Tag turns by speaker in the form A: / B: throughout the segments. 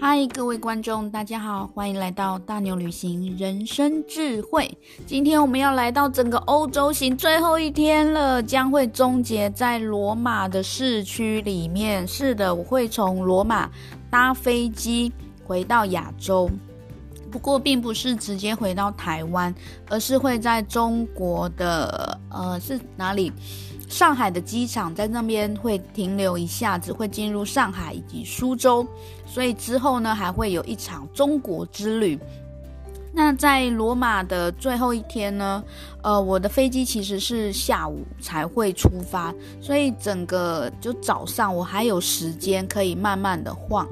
A: 嗨，各位观众，大家好，欢迎来到大牛旅行人生智慧。今天我们要来到整个欧洲行最后一天了，将会终结在罗马的市区里面。是的，我会从罗马搭飞机回到亚洲，不过并不是直接回到台湾，而是会在中国的呃是哪里？上海的机场在那边会停留一下子，会进入上海以及苏州，所以之后呢还会有一场中国之旅。那在罗马的最后一天呢，呃，我的飞机其实是下午才会出发，所以整个就早上我还有时间可以慢慢的晃。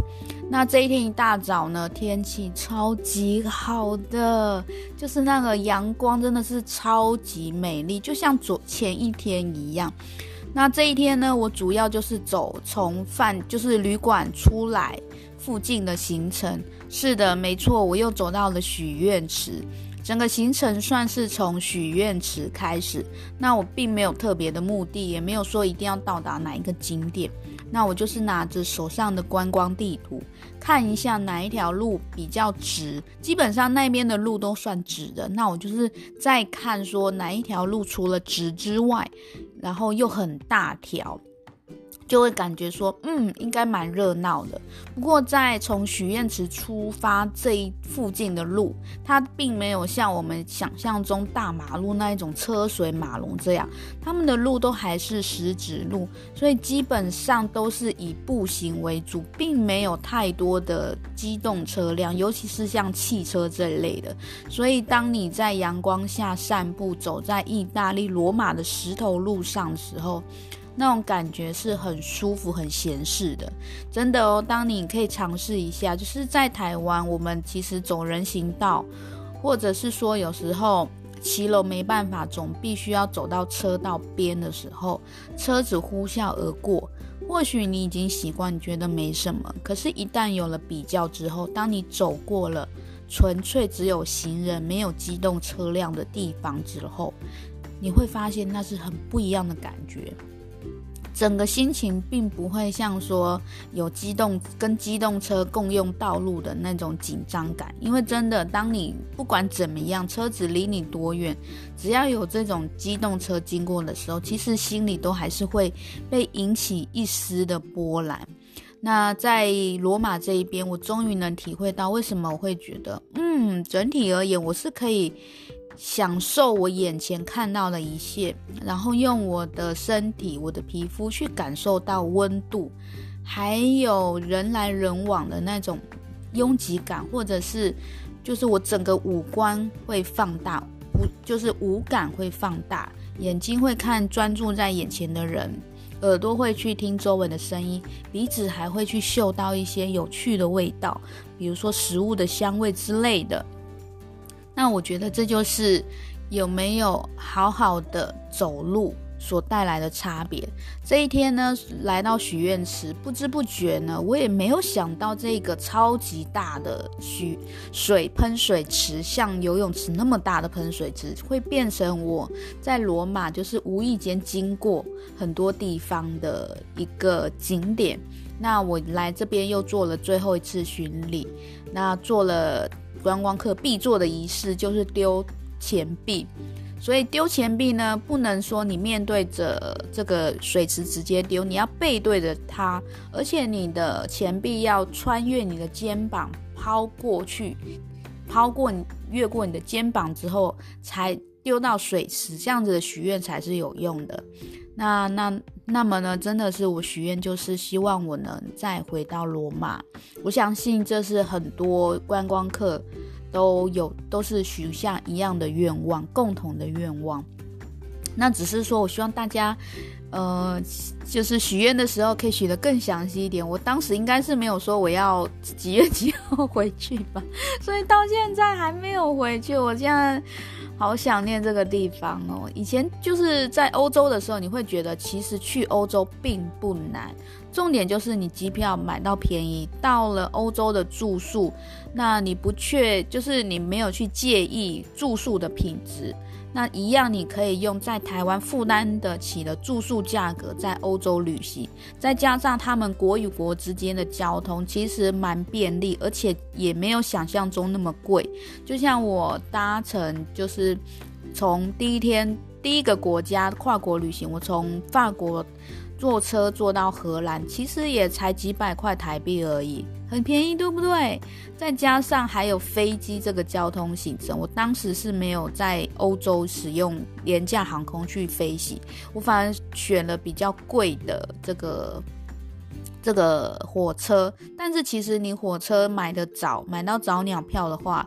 A: 那这一天一大早呢，天气超级好的，就是那个阳光真的是超级美丽，就像昨前一天一样。那这一天呢，我主要就是走从饭就是旅馆出来附近的行程。是的，没错，我又走到了许愿池。整个行程算是从许愿池开始。那我并没有特别的目的，也没有说一定要到达哪一个景点。那我就是拿着手上的观光地图，看一下哪一条路比较直。基本上那边的路都算直的。那我就是再看说哪一条路除了直之外，然后又很大条。就会感觉说，嗯，应该蛮热闹的。不过，在从许愿池出发这一附近的路，它并没有像我们想象中大马路那一种车水马龙这样，他们的路都还是石子路，所以基本上都是以步行为主，并没有太多的机动车辆，尤其是像汽车这一类的。所以，当你在阳光下散步，走在意大利罗马的石头路上的时候，那种感觉是很舒服、很闲适的，真的哦。当你可以尝试一下，就是在台湾，我们其实走人行道，或者是说有时候骑楼没办法，总必须要走到车道边的时候，车子呼啸而过，或许你已经习惯，觉得没什么。可是，一旦有了比较之后，当你走过了纯粹只有行人、没有机动车辆的地方之后，你会发现那是很不一样的感觉。整个心情并不会像说有机动跟机动车共用道路的那种紧张感，因为真的，当你不管怎么样，车子离你多远，只要有这种机动车经过的时候，其实心里都还是会被引起一丝的波澜。那在罗马这一边，我终于能体会到为什么我会觉得，嗯，整体而言，我是可以。享受我眼前看到的一切，然后用我的身体、我的皮肤去感受到温度，还有人来人往的那种拥挤感，或者是就是我整个五官会放大，不就是五感会放大，眼睛会看专注在眼前的人，耳朵会去听周围的声音，鼻子还会去嗅到一些有趣的味道，比如说食物的香味之类的。那我觉得这就是有没有好好的走路所带来的差别。这一天呢，来到许愿池，不知不觉呢，我也没有想到这个超级大的许水喷水池，像游泳池那么大的喷水池，会变成我在罗马就是无意间经过很多地方的一个景点。那我来这边又做了最后一次巡礼，那做了。观光客必做的仪式就是丢钱币，所以丢钱币呢，不能说你面对着这个水池直接丢，你要背对着它，而且你的钱币要穿越你的肩膀抛过去，抛过你越过你的肩膀之后才丢到水池，这样子的许愿才是有用的。那那那么呢，真的是我许愿，就是希望我能再回到罗马。我相信这是很多观光客都有，都是许下一样的愿望，共同的愿望。那只是说我希望大家，呃，就是许愿的时候可以许得更详细一点。我当时应该是没有说我要几月几号回去吧，所以到现在还没有回去。我现在。好想念这个地方哦！以前就是在欧洲的时候，你会觉得其实去欧洲并不难，重点就是你机票买到便宜，到了欧洲的住宿，那你不确就是你没有去介意住宿的品质，那一样你可以用在台湾负担得起的住宿价格在欧洲旅行，再加上他们国与国之间的交通其实蛮便利，而且也没有想象中那么贵。就像我搭乘，就是从第一天第一个国家跨国旅行，我从法国。坐车坐到荷兰，其实也才几百块台币而已，很便宜，对不对？再加上还有飞机这个交通行程，我当时是没有在欧洲使用廉价航空去飞行，我反而选了比较贵的这个这个火车。但是其实你火车买得早，买到早鸟票的话，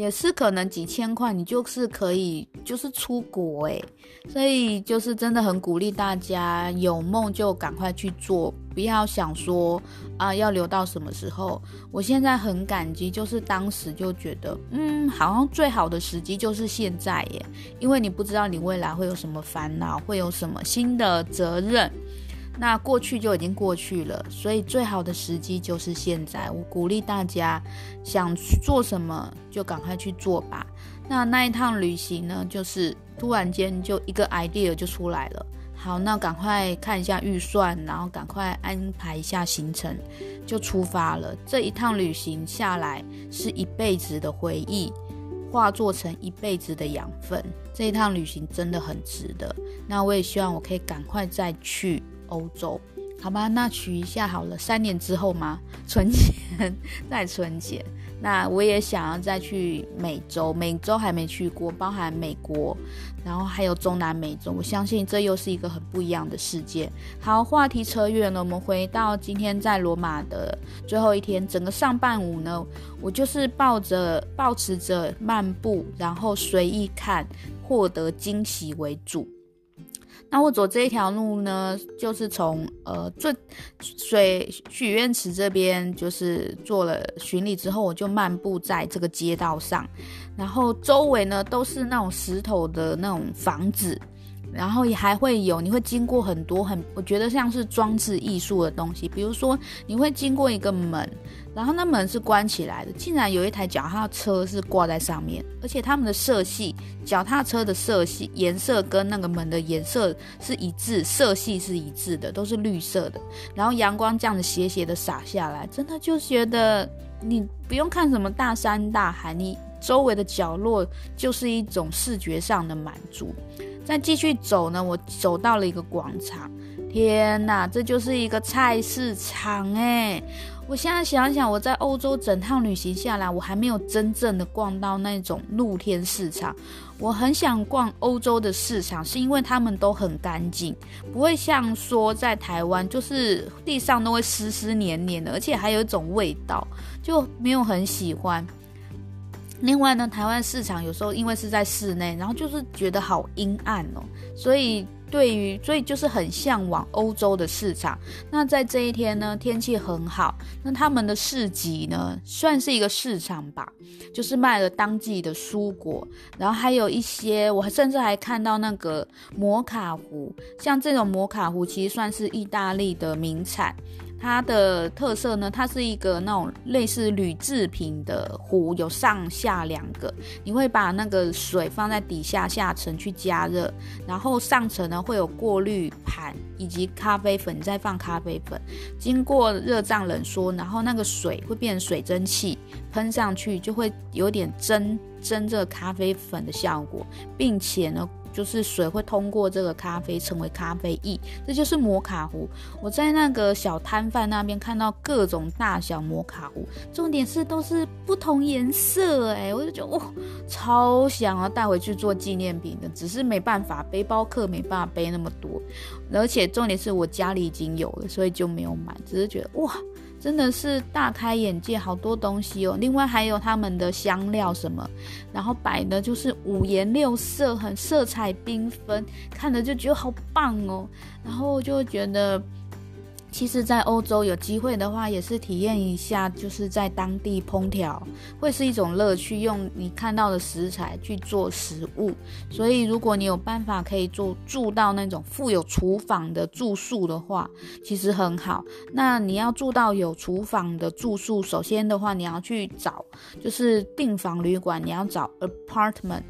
A: 也是可能几千块，你就是可以就是出国诶。所以就是真的很鼓励大家有梦就赶快去做，不要想说啊要留到什么时候。我现在很感激，就是当时就觉得，嗯，好像最好的时机就是现在耶，因为你不知道你未来会有什么烦恼，会有什么新的责任。那过去就已经过去了，所以最好的时机就是现在。我鼓励大家，想做什么就赶快去做吧。那那一趟旅行呢，就是突然间就一个 idea 就出来了。好，那赶快看一下预算，然后赶快安排一下行程，就出发了。这一趟旅行下来，是一辈子的回忆，化作成一辈子的养分。这一趟旅行真的很值得。那我也希望我可以赶快再去。欧洲，好吧，那取一下好了。三年之后吗，存钱 再存钱。那我也想要再去美洲，美洲还没去过，包含美国，然后还有中南美洲。我相信这又是一个很不一样的世界。好，话题扯远了，我们回到今天在罗马的最后一天，整个上半午呢，我就是抱着抱持着漫步，然后随意看，获得惊喜为主。那我走这一条路呢，就是从呃最水许愿池这边，就是做了巡礼之后，我就漫步在这个街道上，然后周围呢都是那种石头的那种房子。然后也还会有，你会经过很多很，我觉得像是装置艺术的东西，比如说你会经过一个门，然后那门是关起来的，竟然有一台脚踏车是挂在上面，而且他们的色系，脚踏车的色系颜色跟那个门的颜色是一致，色系是一致的，都是绿色的。然后阳光这样子斜斜的洒下来，真的就觉得你不用看什么大山大海，你周围的角落就是一种视觉上的满足。再继续走呢，我走到了一个广场，天哪，这就是一个菜市场哎！我现在想想，我在欧洲整趟旅行下来，我还没有真正的逛到那种露天市场。我很想逛欧洲的市场，是因为他们都很干净，不会像说在台湾，就是地上都会湿湿黏黏的，而且还有一种味道，就没有很喜欢。另外呢，台湾市场有时候因为是在室内，然后就是觉得好阴暗哦，所以对于所以就是很向往欧洲的市场。那在这一天呢，天气很好，那他们的市集呢，算是一个市场吧，就是卖了当季的蔬果，然后还有一些，我甚至还看到那个摩卡壶，像这种摩卡壶其实算是意大利的名产。它的特色呢，它是一个那种类似铝制品的壶，有上下两个。你会把那个水放在底下下层去加热，然后上层呢会有过滤盘以及咖啡粉，再放咖啡粉，经过热胀冷缩，然后那个水会变成水蒸气喷上去，就会有点蒸蒸这咖啡粉的效果，并且呢。就是水会通过这个咖啡成为咖啡液，这就是摩卡壶。我在那个小摊贩那边看到各种大小摩卡壶，重点是都是不同颜色，哎，我就觉得哇，超想要带回去做纪念品的，只是没办法，背包客没办法背那么多，而且重点是我家里已经有了，所以就没有买，只是觉得哇。真的是大开眼界，好多东西哦。另外还有他们的香料什么，然后摆的就是五颜六色，很色彩缤纷，看着就觉得好棒哦。然后就觉得。其实，在欧洲有机会的话，也是体验一下，就是在当地烹调，会是一种乐趣。用你看到的食材去做食物，所以如果你有办法可以住住到那种富有厨房的住宿的话，其实很好。那你要住到有厨房的住宿，首先的话，你要去找就是订房旅馆，你要找 apartment。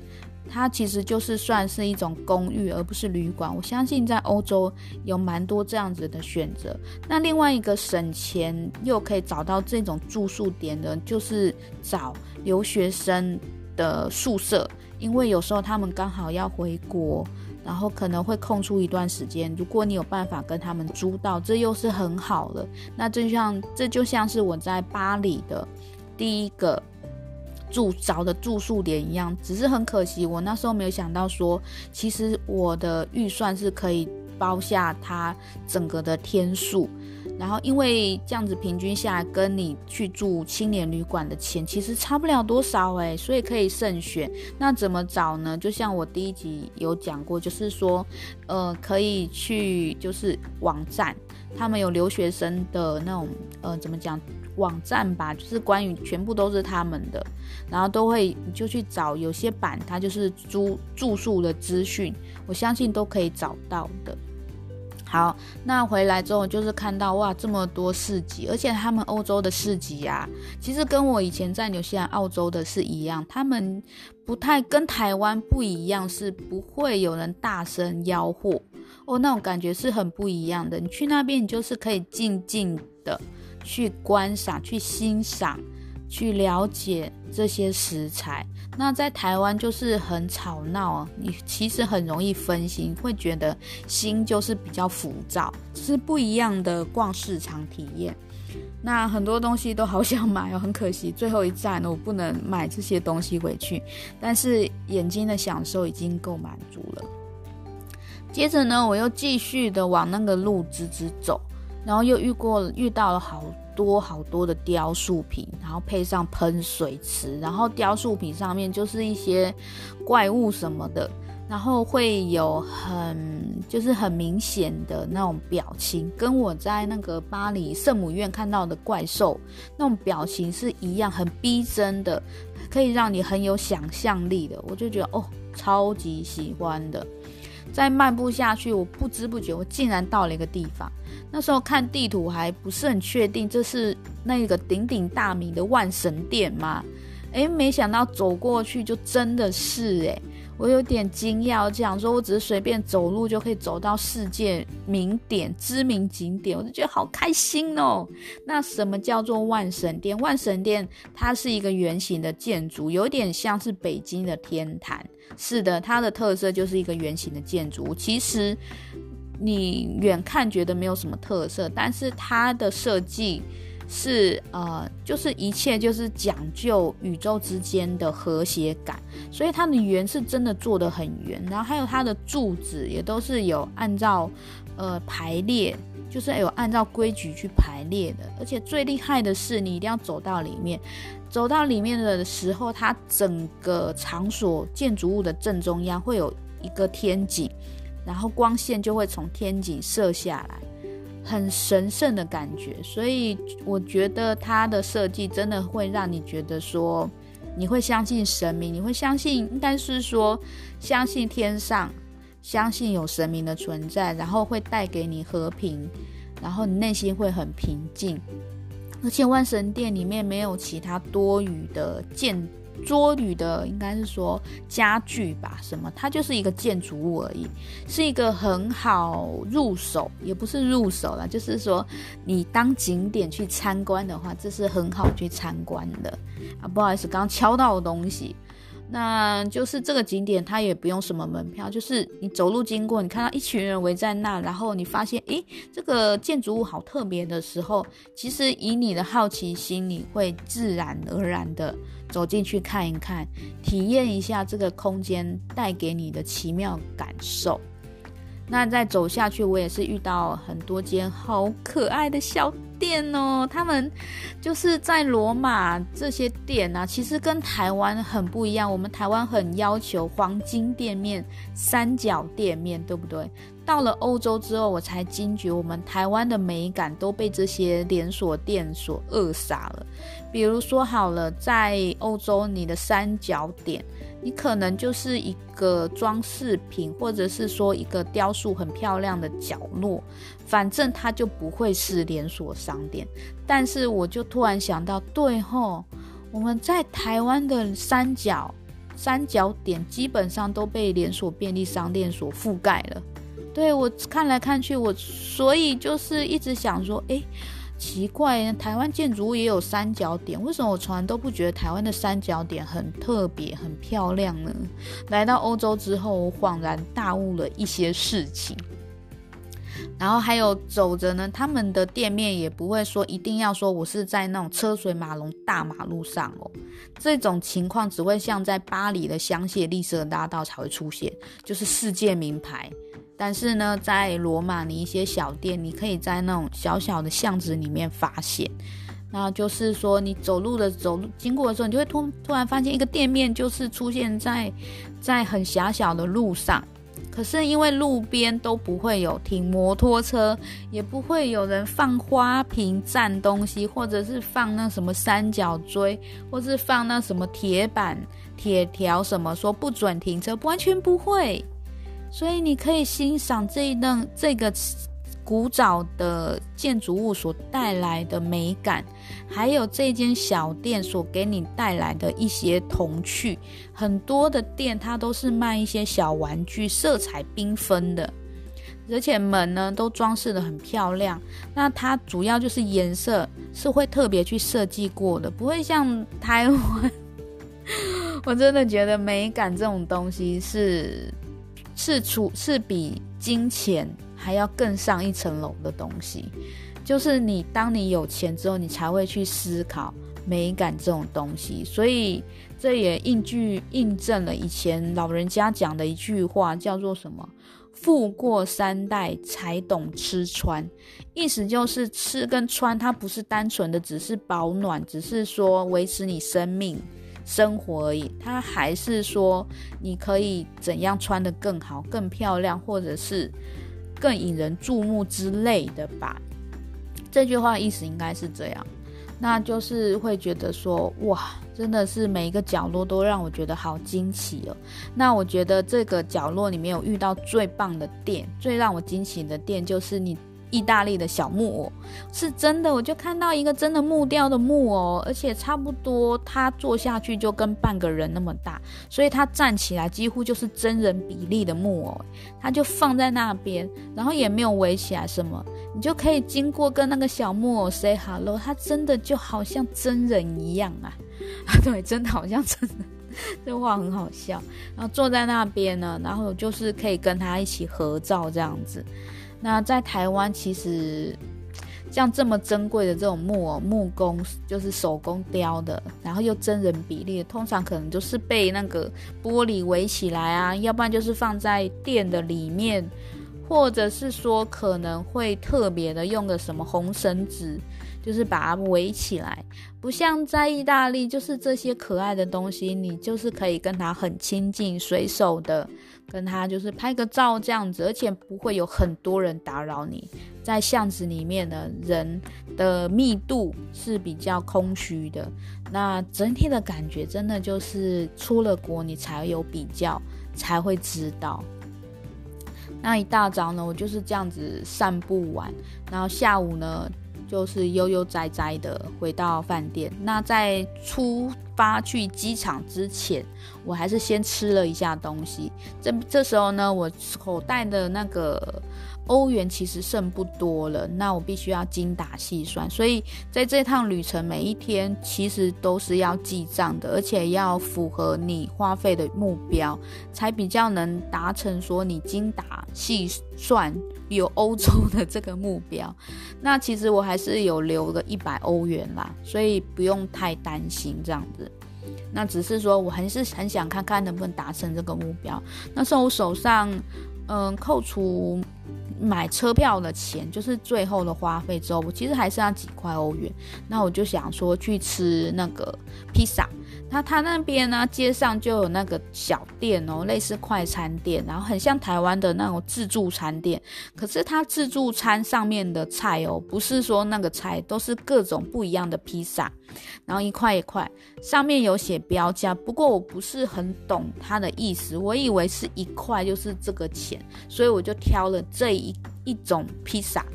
A: 它其实就是算是一种公寓，而不是旅馆。我相信在欧洲有蛮多这样子的选择。那另外一个省钱又可以找到这种住宿点的，就是找留学生的宿舍，因为有时候他们刚好要回国，然后可能会空出一段时间。如果你有办法跟他们租到，这又是很好的。那就像这就像是我在巴黎的第一个。住找的住宿点一样，只是很可惜，我那时候没有想到说，其实我的预算是可以包下它整个的天数，然后因为这样子平均下来，跟你去住青年旅馆的钱其实差不了多少诶，所以可以慎选。那怎么找呢？就像我第一集有讲过，就是说，呃，可以去就是网站，他们有留学生的那种，呃，怎么讲？网站吧，就是关于全部都是他们的，然后都会你就去找，有些版它就是租住宿的资讯，我相信都可以找到的。好，那回来之后就是看到哇，这么多市集，而且他们欧洲的市集啊，其实跟我以前在纽西兰、澳洲的是一样，他们不太跟台湾不一样，是不会有人大声吆喝哦，那种感觉是很不一样的。你去那边，你就是可以静静的。去观赏、去欣赏、去了解这些食材。那在台湾就是很吵闹，你其实很容易分心，会觉得心就是比较浮躁，是不一样的逛市场体验。那很多东西都好想买哦，很可惜最后一站我不能买这些东西回去，但是眼睛的享受已经够满足了。接着呢，我又继续的往那个路直直走。然后又遇过遇到了好多好多的雕塑品，然后配上喷水池，然后雕塑品上面就是一些怪物什么的，然后会有很就是很明显的那种表情，跟我在那个巴黎圣母院看到的怪兽那种表情是一样，很逼真的，可以让你很有想象力的，我就觉得哦，超级喜欢的。再漫步下去，我不知不觉我竟然到了一个地方。那时候看地图还不是很确定，这是那个鼎鼎大名的万神殿吗？诶，没想到走过去就真的是诶，我有点惊讶。我讲说我只是随便走路就可以走到世界名点、知名景点，我就觉得好开心哦。那什么叫做万神殿？万神殿它是一个圆形的建筑，有点像是北京的天坛。是的，它的特色就是一个圆形的建筑。其实。你远看觉得没有什么特色，但是它的设计是呃，就是一切就是讲究宇宙之间的和谐感，所以它的圆是真的做得很圆，然后还有它的柱子也都是有按照呃排列，就是有按照规矩去排列的，而且最厉害的是你一定要走到里面，走到里面的时候，它整个场所建筑物的正中央会有一个天井。然后光线就会从天井射下来，很神圣的感觉。所以我觉得它的设计真的会让你觉得说，你会相信神明，你会相信，应该是说相信天上，相信有神明的存在，然后会带给你和平，然后你内心会很平静。而且万神殿里面没有其他多余的建。桌旅的应该是说家具吧，什么？它就是一个建筑物而已，是一个很好入手，也不是入手啦，就是说你当景点去参观的话，这是很好去参观的啊。不好意思，刚刚敲到的东西。那就是这个景点，它也不用什么门票，就是你走路经过，你看到一群人围在那，然后你发现，诶，这个建筑物好特别的时候，其实以你的好奇心，你会自然而然的走进去看一看，体验一下这个空间带给你的奇妙感受。那再走下去，我也是遇到很多间好可爱的小店哦。他们就是在罗马这些店啊，其实跟台湾很不一样。我们台湾很要求黄金店面、三角店面，对不对？到了欧洲之后，我才惊觉我们台湾的美感都被这些连锁店所扼杀了。比如说好了，在欧洲，你的三角点。你可能就是一个装饰品，或者是说一个雕塑很漂亮的角落，反正它就不会是连锁商店。但是我就突然想到，对吼，我们在台湾的三角三角点基本上都被连锁便利商店所覆盖了。对，我看来看去，我所以就是一直想说，诶，奇怪，台湾建筑物也有三角点，为什么我从来都不觉得台湾的三角点很特别、很漂亮呢？来到欧洲之后，我恍然大悟了一些事情。然后还有走着呢，他们的店面也不会说一定要说我是在那种车水马龙大马路上哦，这种情况只会像在巴黎的香榭丽舍大道才会出现，就是世界名牌。但是呢，在罗马，的一些小店，你可以在那种小小的巷子里面发现。那就是说，你走路的走路经过的时候，你就会突突然发现一个店面，就是出现在在很狭小的路上。可是因为路边都不会有停摩托车，也不会有人放花瓶占东西，或者是放那什么三角锥，或是放那什么铁板、铁条什么说不准停车，完全不会。所以你可以欣赏这一栋这个古早的建筑物所带来的美感，还有这间小店所给你带来的一些童趣。很多的店它都是卖一些小玩具，色彩缤纷的，而且门呢都装饰得很漂亮。那它主要就是颜色是会特别去设计过的，不会像台湾。我真的觉得美感这种东西是。是处是比金钱还要更上一层楼的东西，就是你当你有钱之后，你才会去思考美感这种东西。所以这也印据印证了以前老人家讲的一句话，叫做什么？富过三代才懂吃穿，意思就是吃跟穿，它不是单纯的只是保暖，只是说维持你生命。生活而已，他还是说你可以怎样穿得更好、更漂亮，或者是更引人注目之类的吧。这句话意思应该是这样，那就是会觉得说，哇，真的是每一个角落都让我觉得好惊奇哦。那我觉得这个角落里面有遇到最棒的店，最让我惊奇的店就是你。意大利的小木偶是真的，我就看到一个真的木雕的木偶，而且差不多他坐下去就跟半个人那么大，所以他站起来几乎就是真人比例的木偶，他就放在那边，然后也没有围起来什么，你就可以经过跟那个小木偶 say hello，他真的就好像真人一样啊，对，真的好像真的，这话很好笑，然后坐在那边呢，然后就是可以跟他一起合照这样子。那在台湾，其实像这么珍贵的这种木偶、木工，就是手工雕的，然后又真人比例，通常可能就是被那个玻璃围起来啊，要不然就是放在店的里面，或者是说可能会特别的用个什么红绳子，就是把它围起来。不像在意大利，就是这些可爱的东西，你就是可以跟它很亲近、随手的。跟他就是拍个照这样子，而且不会有很多人打扰你。在巷子里面的人的密度是比较空虚的，那整体的感觉真的就是出了国你才有比较，才会知道。那一大早呢，我就是这样子散步完，然后下午呢。就是悠悠哉哉的回到饭店。那在出发去机场之前，我还是先吃了一下东西。这这时候呢，我口袋的那个。欧元其实剩不多了，那我必须要精打细算，所以在这趟旅程每一天其实都是要记账的，而且要符合你花费的目标，才比较能达成说你精打细算有欧洲的这个目标。那其实我还是有留个一百欧元啦，所以不用太担心这样子。那只是说我还是很想看看能不能达成这个目标。那时候我手上嗯扣除。买车票的钱就是最后的花费之后，我其实还剩下几块欧元。那我就想说去吃那个披萨。那他那边呢，街上就有那个小店哦，类似快餐店，然后很像台湾的那种自助餐店。可是他自助餐上面的菜哦，不是说那个菜都是各种不一样的披萨，然后一块一块，上面有写标价。不过我不是很懂他的意思，我以为是一块就是这个钱，所以我就挑了这一一种披萨。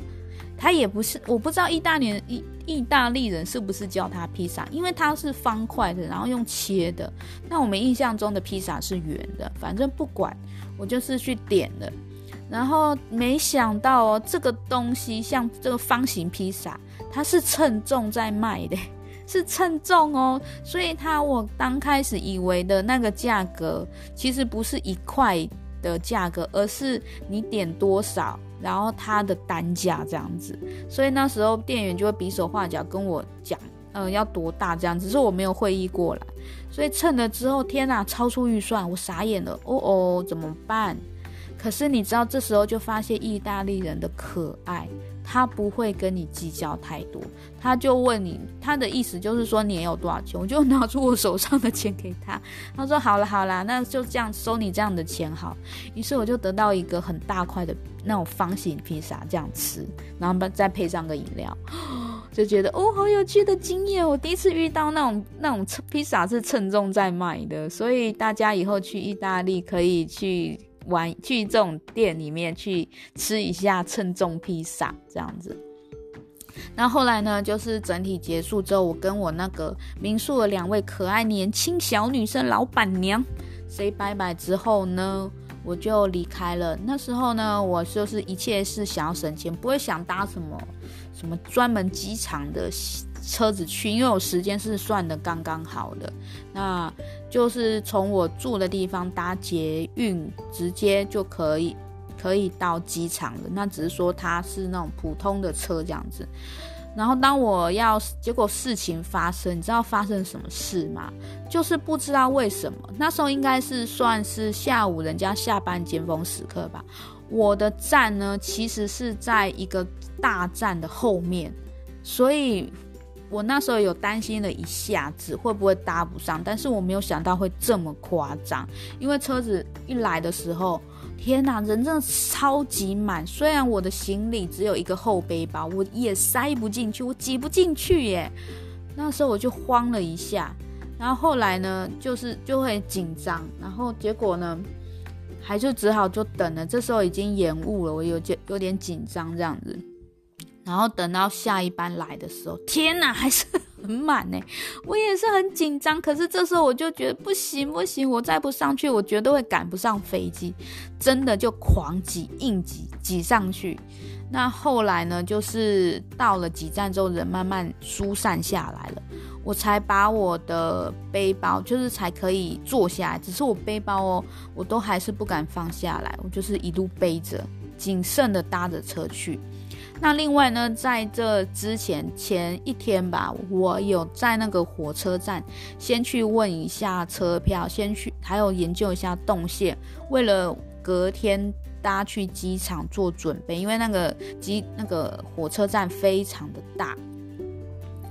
A: 他也不是，我不知道意大利意意大利人是不是叫它披萨？因为它是方块的，然后用切的。那我们印象中的披萨是圆的。反正不管，我就是去点了。然后没想到哦，这个东西像这个方形披萨，它是称重在卖的，是称重哦。所以它我刚开始以为的那个价格，其实不是一块的价格，而是你点多少，然后它的单价这样子。所以那时候店员就会比手画脚跟我讲，嗯，要多大这样子，只是我没有会意过来。所以称了之后，天哪，超出预算，我傻眼了，哦哦，怎么办？可是你知道，这时候就发现意大利人的可爱，他不会跟你计较太多，他就问你，他的意思就是说你有多少钱，我就拿出我手上的钱给他，他说好了好了，那就这样收你这样的钱好。于是我就得到一个很大块的那种方形披萨，这样吃，然后再配上个饮料，就觉得哦，好有趣的经验，我第一次遇到那种那种披萨是称重在卖的，所以大家以后去意大利可以去。玩去这种店里面去吃一下称重披萨这样子，那后来呢，就是整体结束之后，我跟我那个民宿的两位可爱年轻小女生老板娘 say 拜拜之后呢，我就离开了。那时候呢，我就是一切是想要省钱，不会想搭什么什么专门机场的车子去，因为我时间是算得刚刚好的。那就是从我住的地方搭捷运，直接就可以可以到机场了。那只是说它是那种普通的车这样子。然后当我要，结果事情发生，你知道发生什么事吗？就是不知道为什么，那时候应该是算是下午人家下班尖峰时刻吧。我的站呢，其实是在一个大站的后面，所以。我那时候有担心了一下子会不会搭不上，但是我没有想到会这么夸张。因为车子一来的时候，天哪，人真的超级满。虽然我的行李只有一个后背包，我也塞不进去，我挤不进去耶。那时候我就慌了一下，然后后来呢，就是就会紧张，然后结果呢，还就只好就等了。这时候已经延误了，我有点有点紧张这样子。然后等到下一班来的时候，天哪，还是很满呢。我也是很紧张，可是这时候我就觉得不行不行，我再不上去，我绝对会赶不上飞机。真的就狂挤硬挤挤上去。那后来呢，就是到了几站之后，人慢慢疏散下来了，我才把我的背包，就是才可以坐下来。只是我背包哦，我都还是不敢放下来，我就是一路背着，谨慎的搭着车去。那另外呢，在这之前前一天吧，我有在那个火车站先去问一下车票，先去还有研究一下动线，为了隔天搭去机场做准备，因为那个机那个火车站非常的大，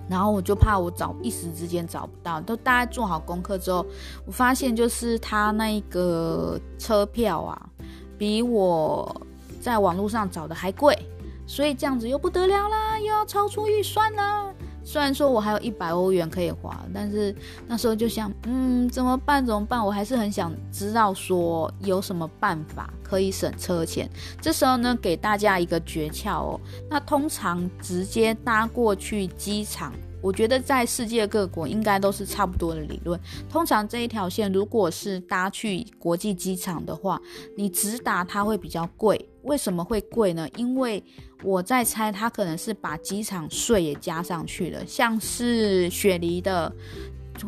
A: 然后我就怕我找一时之间找不到，都大概做好功课之后，我发现就是他那个车票啊，比我在网络上找的还贵。所以这样子又不得了啦，又要超出预算啦。虽然说我还有一百欧元可以花，但是那时候就想，嗯，怎么办？怎么办？我还是很想知道说有什么办法可以省车钱。这时候呢，给大家一个诀窍哦。那通常直接搭过去机场。我觉得在世界各国应该都是差不多的理论。通常这一条线如果是搭去国际机场的话，你直达它会比较贵。为什么会贵呢？因为我在猜，它可能是把机场税也加上去了。像是雪梨的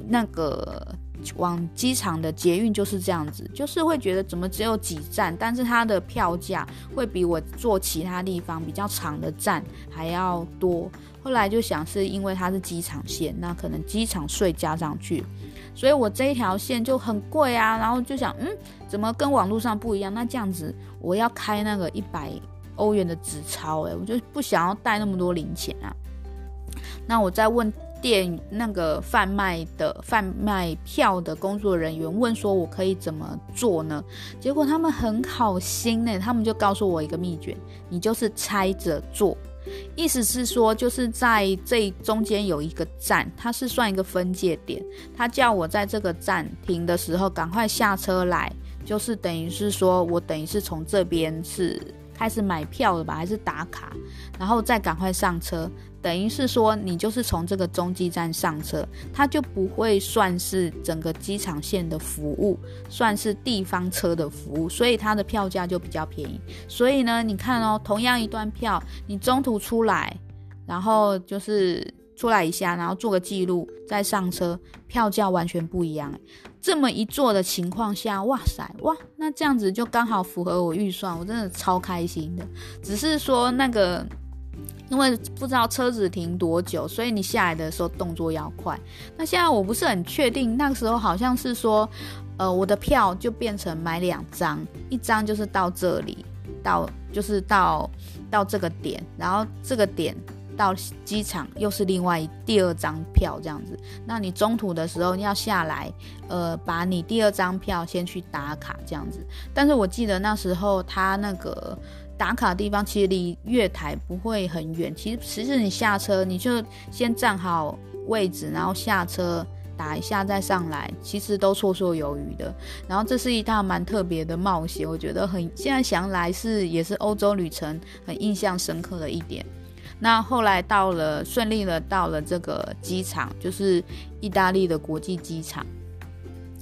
A: 那个往机场的捷运就是这样子，就是会觉得怎么只有几站，但是它的票价会比我坐其他地方比较长的站还要多。后来就想是因为它是机场线，那可能机场税加上去，所以我这一条线就很贵啊。然后就想，嗯，怎么跟网络上不一样？那这样子我要开那个一百欧元的纸钞，诶，我就不想要带那么多零钱啊。那我再问店那个贩卖的贩卖票的工作人员，问说我可以怎么做呢？结果他们很好心呢，他们就告诉我一个秘诀，你就是拆着做。意思是说，就是在这中间有一个站，它是算一个分界点。他叫我在这个站停的时候，赶快下车来，就是等于是说我等于是从这边是开始买票了吧，还是打卡，然后再赶快上车。等于是说，你就是从这个中继站上车，它就不会算是整个机场线的服务，算是地方车的服务，所以它的票价就比较便宜。所以呢，你看哦，同样一段票，你中途出来，然后就是。出来一下，然后做个记录，再上车，票价完全不一样。这么一做的情况下，哇塞，哇，那这样子就刚好符合我预算，我真的超开心的。只是说那个，因为不知道车子停多久，所以你下来的时候动作要快。那现在我不是很确定，那个时候好像是说，呃，我的票就变成买两张，一张就是到这里，到就是到到这个点，然后这个点。到机场又是另外第二张票这样子，那你中途的时候要下来，呃，把你第二张票先去打卡这样子。但是我记得那时候他那个打卡的地方其实离月台不会很远，其实其实你下车你就先站好位置，然后下车打一下再上来，其实都绰绰有余的。然后这是一趟蛮特别的冒险，我觉得很现在想来是也是欧洲旅程很印象深刻的一点。那后来到了顺利的到了这个机场，就是意大利的国际机场。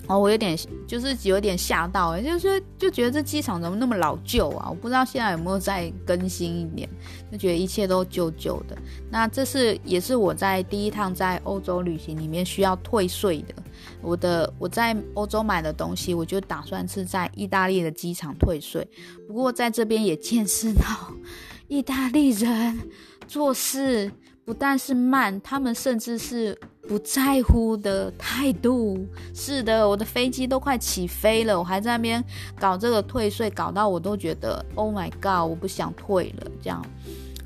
A: 哦，我有点就是有点吓到，哎，就是就觉得这机场怎么那么老旧啊？我不知道现在有没有再更新一点，就觉得一切都旧旧的。那这是也是我在第一趟在欧洲旅行里面需要退税的。我的我在欧洲买的东西，我就打算是在意大利的机场退税。不过在这边也见识到 意大利人。做事不但是慢，他们甚至是不在乎的态度。是的，我的飞机都快起飞了，我还在那边搞这个退税，搞到我都觉得 Oh my God，我不想退了。这样，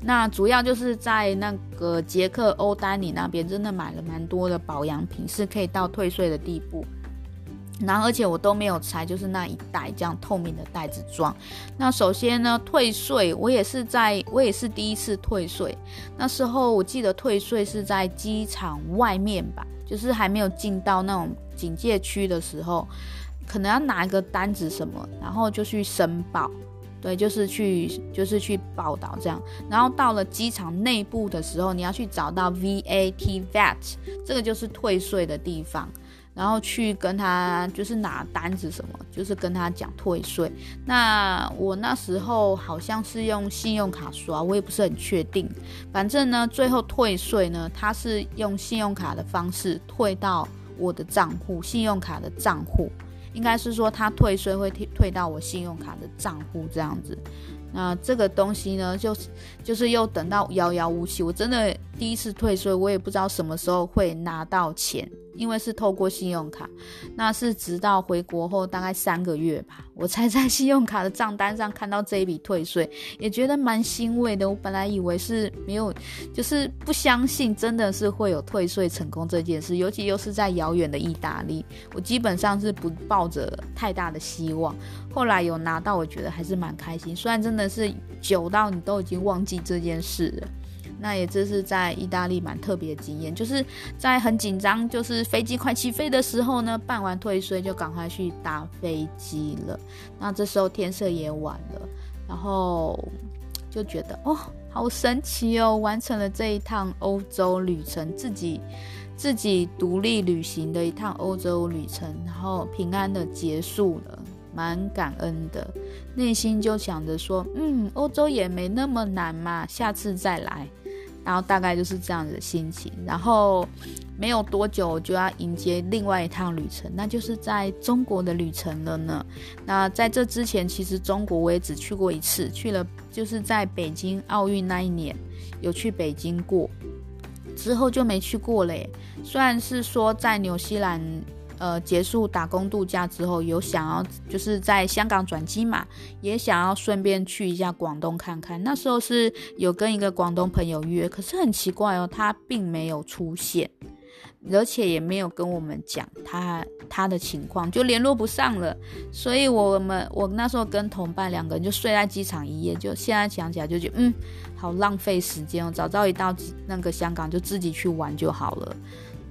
A: 那主要就是在那个捷克欧丹尼那边，真的买了蛮多的保养品，是可以到退税的地步。然后，而且我都没有拆，就是那一袋这样透明的袋子装。那首先呢，退税我也是在，我也是第一次退税。那时候我记得退税是在机场外面吧，就是还没有进到那种警戒区的时候，可能要拿一个单子什么，然后就去申报。对，就是去，就是去报道这样。然后到了机场内部的时候，你要去找到 VAT VAT，这个就是退税的地方。然后去跟他就是拿单子什么，就是跟他讲退税。那我那时候好像是用信用卡刷，我也不是很确定。反正呢，最后退税呢，他是用信用卡的方式退到我的账户，信用卡的账户，应该是说他退税会退退到我信用卡的账户这样子。那这个东西呢，就就是又等到遥遥无期。我真的第一次退税，我也不知道什么时候会拿到钱。因为是透过信用卡，那是直到回国后大概三个月吧，我才在信用卡的账单上看到这一笔退税，也觉得蛮欣慰的。我本来以为是没有，就是不相信真的是会有退税成功这件事，尤其又是在遥远的意大利，我基本上是不抱着太大的希望。后来有拿到，我觉得还是蛮开心，虽然真的是久到你都已经忘记这件事了。那也这是在意大利蛮特别的经验，就是在很紧张，就是飞机快起飞的时候呢，办完退税就赶快去搭飞机了。那这时候天色也晚了，然后就觉得哦，好神奇哦，完成了这一趟欧洲旅程，自己自己独立旅行的一趟欧洲旅程，然后平安的结束了，蛮感恩的，内心就想着说，嗯，欧洲也没那么难嘛，下次再来。然后大概就是这样子的心情，然后没有多久我就要迎接另外一趟旅程，那就是在中国的旅程了呢。那在这之前，其实中国我也只去过一次，去了就是在北京奥运那一年有去北京过，之后就没去过了耶。虽然是说在纽西兰。呃，结束打工度假之后，有想要就是在香港转机嘛，也想要顺便去一下广东看看。那时候是有跟一个广东朋友约，可是很奇怪哦，他并没有出现，而且也没有跟我们讲他他的情况，就联络不上了。所以我们我那时候跟同伴两个人就睡在机场一夜，就现在想起来就觉得嗯，好浪费时间哦，早知道一到那个香港就自己去玩就好了。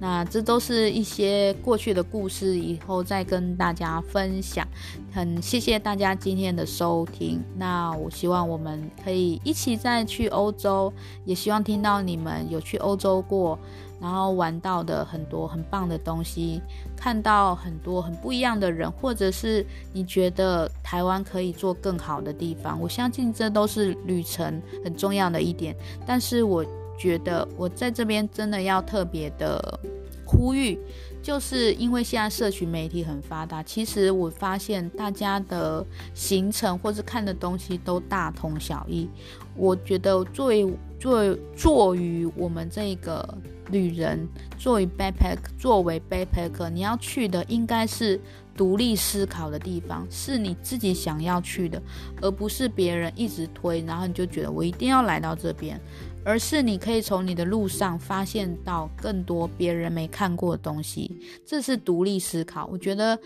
A: 那这都是一些过去的故事，以后再跟大家分享。很谢谢大家今天的收听。那我希望我们可以一起再去欧洲，也希望听到你们有去欧洲过。然后玩到的很多很棒的东西，看到很多很不一样的人，或者是你觉得台湾可以做更好的地方，我相信这都是旅程很重要的一点。但是我觉得我在这边真的要特别的呼吁，就是因为现在社群媒体很发达，其实我发现大家的行程或是看的东西都大同小异。我觉得作为作为作于我们这个。旅人作为 backpack，作为 backpack，你要去的应该是独立思考的地方，是你自己想要去的，而不是别人一直推，然后你就觉得我一定要来到这边，而是你可以从你的路上发现到更多别人没看过的东西，这是独立思考。我觉得，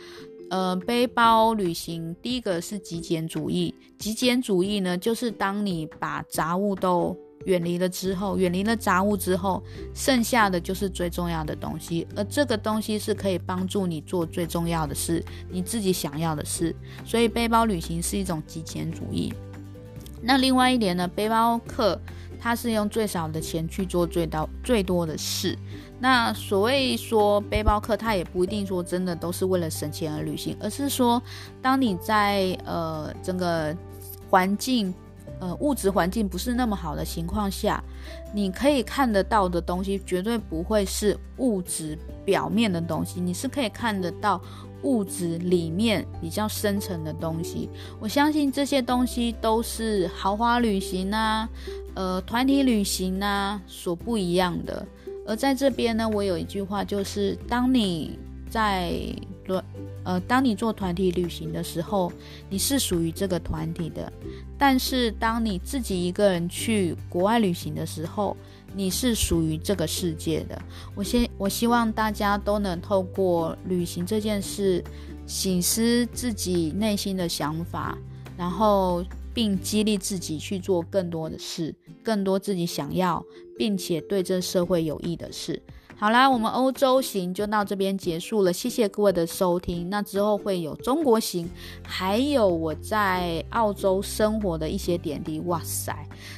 A: 呃，背包旅行第一个是极简主义，极简主义呢，就是当你把杂物都远离了之后，远离了杂物之后，剩下的就是最重要的东西，而这个东西是可以帮助你做最重要的事，你自己想要的事。所以背包旅行是一种极简主义。那另外一点呢，背包客他是用最少的钱去做最到最多的事。那所谓说背包客，他也不一定说真的都是为了省钱而旅行，而是说当你在呃整个环境。呃，物质环境不是那么好的情况下，你可以看得到的东西绝对不会是物质表面的东西，你是可以看得到物质里面比较深层的东西。我相信这些东西都是豪华旅行啊，呃，团体旅行啊所不一样的。而在这边呢，我有一句话，就是当你在呃，当你做团体旅行的时候，你是属于这个团体的；但是当你自己一个人去国外旅行的时候，你是属于这个世界的。我希我希望大家都能透过旅行这件事，醒思自己内心的想法，然后并激励自己去做更多的事，更多自己想要，并且对这社会有益的事。好啦，我们欧洲行就到这边结束了，谢谢各位的收听。那之后会有中国行，还有我在澳洲生活的一些点滴。哇塞，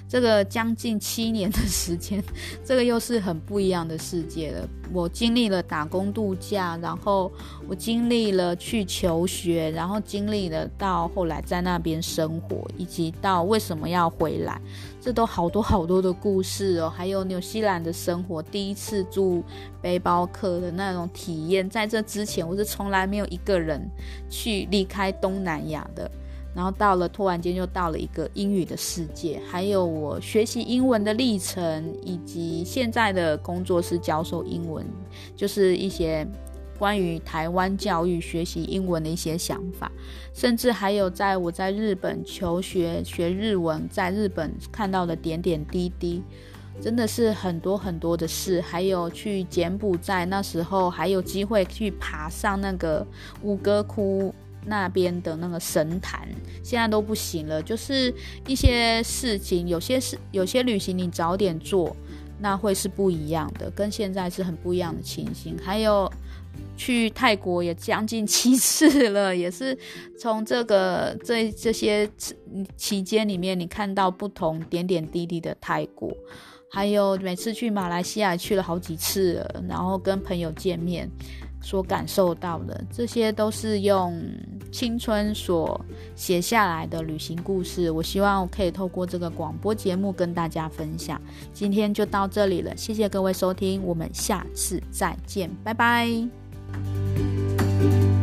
A: 这个将近七年的时间，这个又是很不一样的世界了。我经历了打工度假，然后我经历了去求学，然后经历了到后来在那边生活，以及到为什么要回来。这都好多好多的故事哦，还有纽西兰的生活，第一次住背包客的那种体验，在这之前我是从来没有一个人去离开东南亚的，然后到了突然间就到了一个英语的世界，还有我学习英文的历程，以及现在的工作是教授英文，就是一些。关于台湾教育学习英文的一些想法，甚至还有在我在日本求学学日文，在日本看到的点点滴滴，真的是很多很多的事。还有去柬埔寨那时候还有机会去爬上那个吴哥窟那边的那个神坛，现在都不行了。就是一些事情，有些事，有些旅行你早点做，那会是不一样的，跟现在是很不一样的情形。还有。去泰国也将近七次了，也是从这个这这些期间里面，你看到不同点点滴滴的泰国，还有每次去马来西亚去了好几次，然后跟朋友见面所感受到的，这些都是用青春所写下来的旅行故事。我希望我可以透过这个广播节目跟大家分享。今天就到这里了，谢谢各位收听，我们下次再见，拜拜。Thank you.